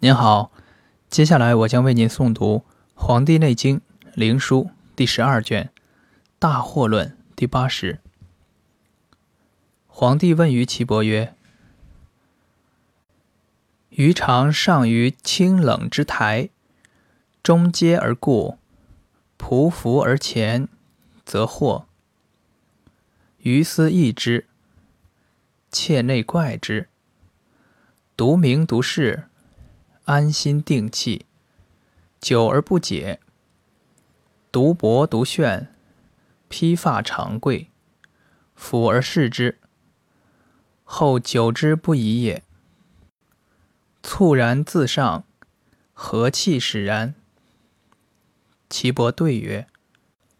您好，接下来我将为您诵读《黄帝内经·灵书》第十二卷《大惑论》第八十。皇帝问于岐伯曰：“余常上于清冷之台，中阶而固，匍匐而前，则惑。余思异之，切内怪之，独名独视。”安心定气，久而不解。独薄独炫，披发长贵，俯而视之，后久之不已也。猝然自上，何气使然？岐伯对曰：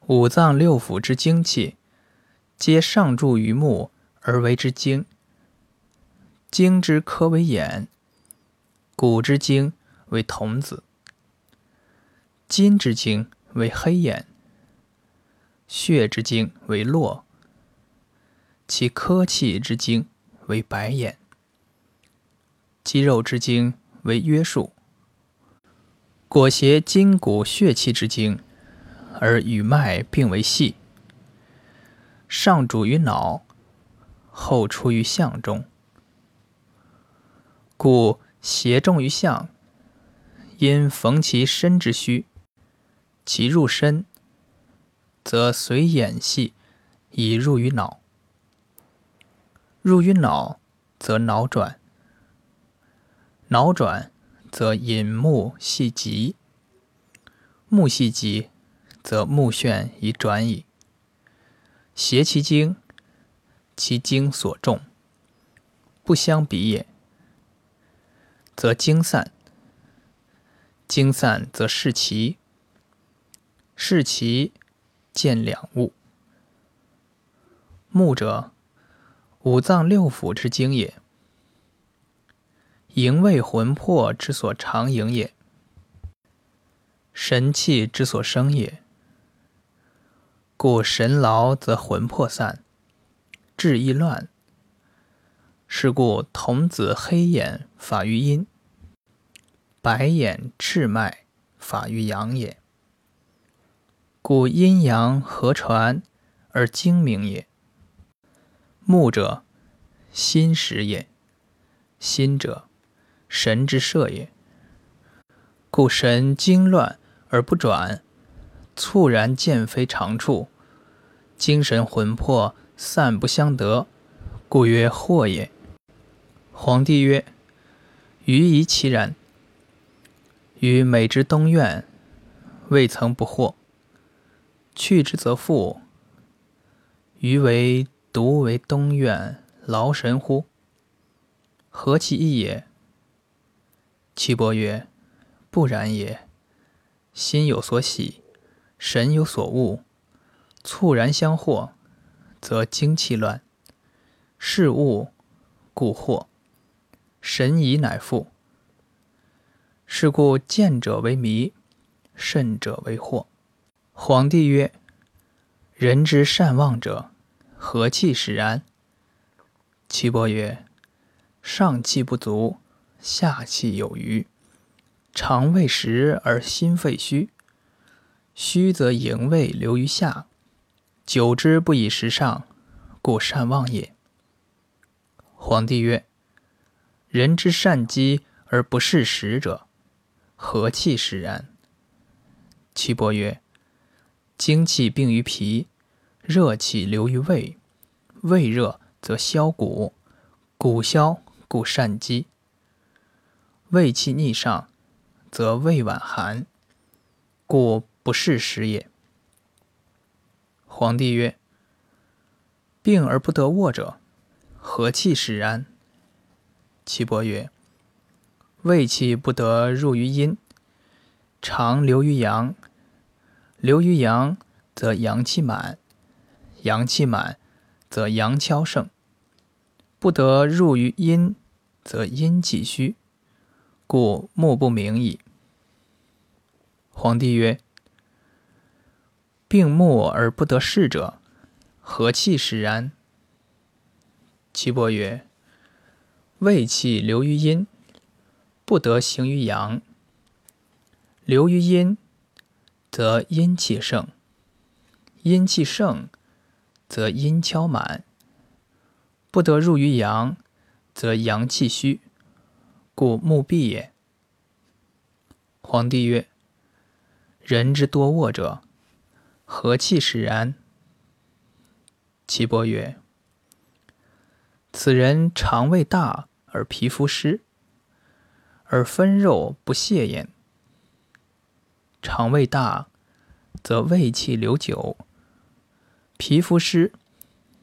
五脏六腑之精气，皆上注于目而为之精。精之可为眼。骨之精为童子，筋之精为黑眼，血之精为络，其科气之精为白眼，肌肉之精为约束。裹挟筋骨血气之精，而与脉并为系，上主于脑，后出于项中，故。邪重于象，因逢其身之虚，其入身，则随眼系以入于脑。入于脑，则脑转；脑转，则引目系疾；目系疾，则目眩以转矣。邪其经，其经所重，不相比也。则精散，精散则视其，视其见两物。目者，五脏六腑之精也，营卫魂魄之所常营也，神气之所生也。故神劳则魂魄散，志意乱。是故童子黑眼法于阴，白眼赤脉法于阳也。故阴阳合传而精明也。目者，心识也；心者，神之摄也。故神经乱而不转，猝然见非常处，精神魂魄散不相得，故曰惑也。皇帝曰：“余疑其然。余每之东苑，未曾不惑。去之则复。余为独为东苑，劳神乎？何其异也？”岐伯曰：“不然也。心有所喜，神有所恶，猝然相惑，则精气乱，事物故惑。”神疑乃复。是故见者为迷，甚者为惑。皇帝曰：“人之善忘者，何气使然？”岐伯曰：“上气不足，下气有余，肠胃实而心肺虚。虚则营卫流于下，久之不以食上，故善忘也。”皇帝曰。人之善饥而不视食者，何气使然？岐伯曰：精气病于脾，热气流于胃，胃热则消谷，谷消故善饥。胃气逆上，则胃脘寒，故不视食也。皇帝曰：病而不得卧者，何气使然？岐伯曰：“胃气不得入于阴，常流于阳。流于阳，则阳气满；阳气满，则阳跷盛。不得入于阴，则阴气虚，故目不明矣。”皇帝曰：“病目而不得视者，何气使然？”岐伯曰：胃气流于阴，不得行于阳。流于阴，则阴气盛；阴气盛，则阴跷满。不得入于阳，则阳气虚，故目闭也。皇帝曰：“人之多卧者，何气使然？”岐伯曰：“此人肠胃大而皮肤湿，而分肉不泄焉。肠胃大，则胃气流久；皮肤湿，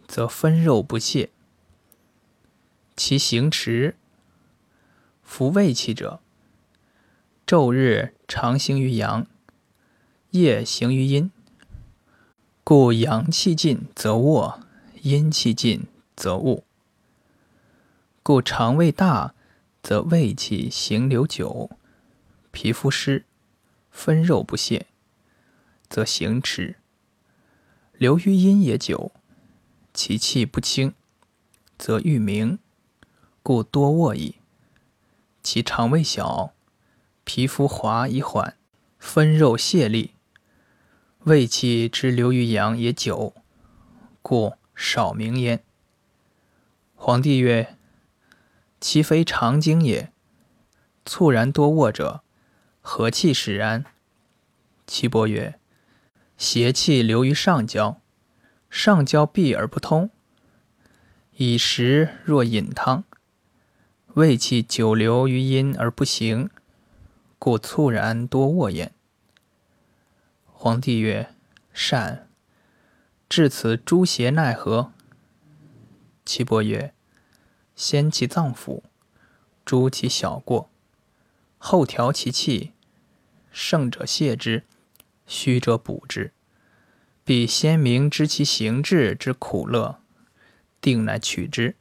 则分肉不泄。其行迟，服胃气者。”昼日常行于阳，夜行于阴，故阳气尽则卧，阴气尽则寤。故肠胃大，则胃气行流久；皮肤湿，分肉不泄，则行迟。流于阴也久，其气不清，则欲明，故多卧矣。其肠胃小。皮肤滑以缓，分肉泄力，胃气之流于阳也久，故少明焉。皇帝曰：“其非常经也。猝然多卧者，何气使然？”岐伯曰：“邪气流于上焦，上焦闭而不通，以食若饮汤，胃气久留于阴而不行。”故猝然多卧焉。皇帝曰：“善。至此诸邪奈何？”岐伯曰：“先其脏腑，诛其小过，后调其气，盛者泻之，虚者补之，必先明知其形志之苦乐，定乃取之。